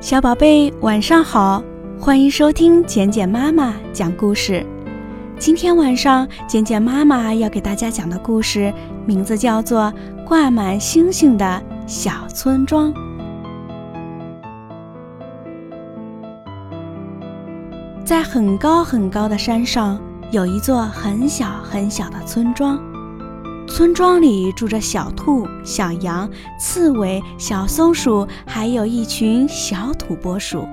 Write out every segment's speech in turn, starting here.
小宝贝，晚上好！欢迎收听简简妈妈讲故事。今天晚上，简简妈妈要给大家讲的故事名字叫做《挂满星星的小村庄》。在很高很高的山上，有一座很小很小的村庄。村庄里住着小兔、小羊、刺猬、小松鼠，还有一群小土拨鼠。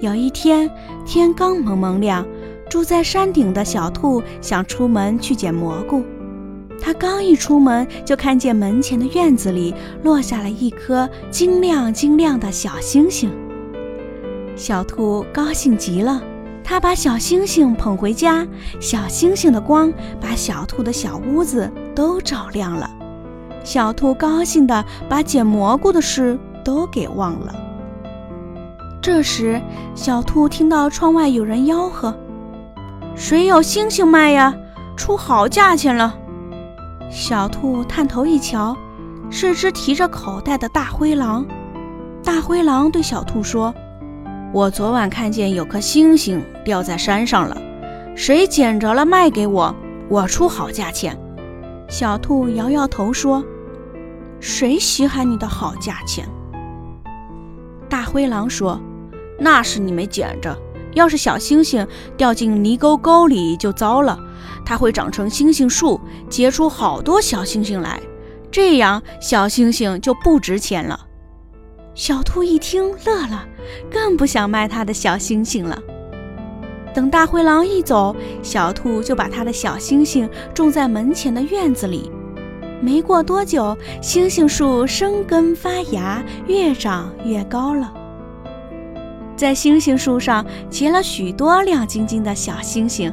有一天，天刚蒙蒙亮，住在山顶的小兔想出门去捡蘑菇。它刚一出门，就看见门前的院子里落下了一颗晶亮晶亮的小星星。小兔高兴极了。他把小星星捧回家，小星星的光把小兔的小屋子都照亮了。小兔高兴地把捡蘑菇的事都给忘了。这时，小兔听到窗外有人吆喝：“谁有星星卖呀？出好价钱了！”小兔探头一瞧，是只提着口袋的大灰狼。大灰狼对小兔说。我昨晚看见有颗星星掉在山上了，谁捡着了卖给我，我出好价钱。小兔摇摇头说：“谁稀罕你的好价钱？”大灰狼说：“那是你没捡着，要是小星星掉进泥沟沟里就糟了，它会长成星星树，结出好多小星星来，这样小星星就不值钱了。”小兔一听乐了，更不想卖它的小星星了。等大灰狼一走，小兔就把它的小星星种在门前的院子里。没过多久，星星树生根发芽，越长越高了。在星星树上结了许多亮晶晶的小星星。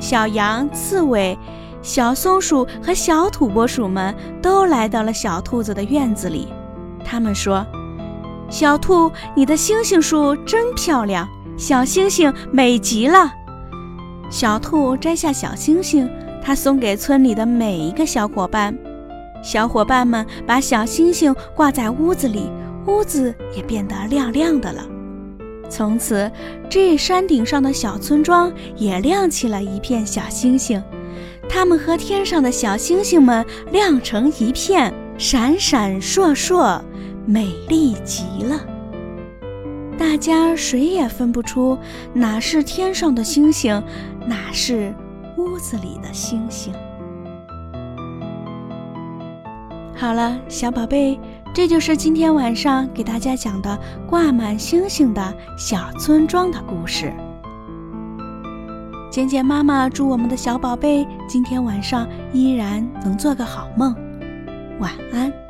小羊、刺猬、小松鼠和小土拨鼠们都来到了小兔子的院子里。他们说：“小兔，你的星星树真漂亮，小星星美极了。”小兔摘下小星星，它送给村里的每一个小伙伴。小伙伴们把小星星挂在屋子里，屋子也变得亮亮的了。从此，这山顶上的小村庄也亮起了一片小星星，它们和天上的小星星们亮成一片，闪闪烁烁。美丽极了，大家谁也分不出哪是天上的星星，哪是屋子里的星星。好了，小宝贝，这就是今天晚上给大家讲的挂满星星的小村庄的故事。简简妈妈祝我们的小宝贝今天晚上依然能做个好梦，晚安。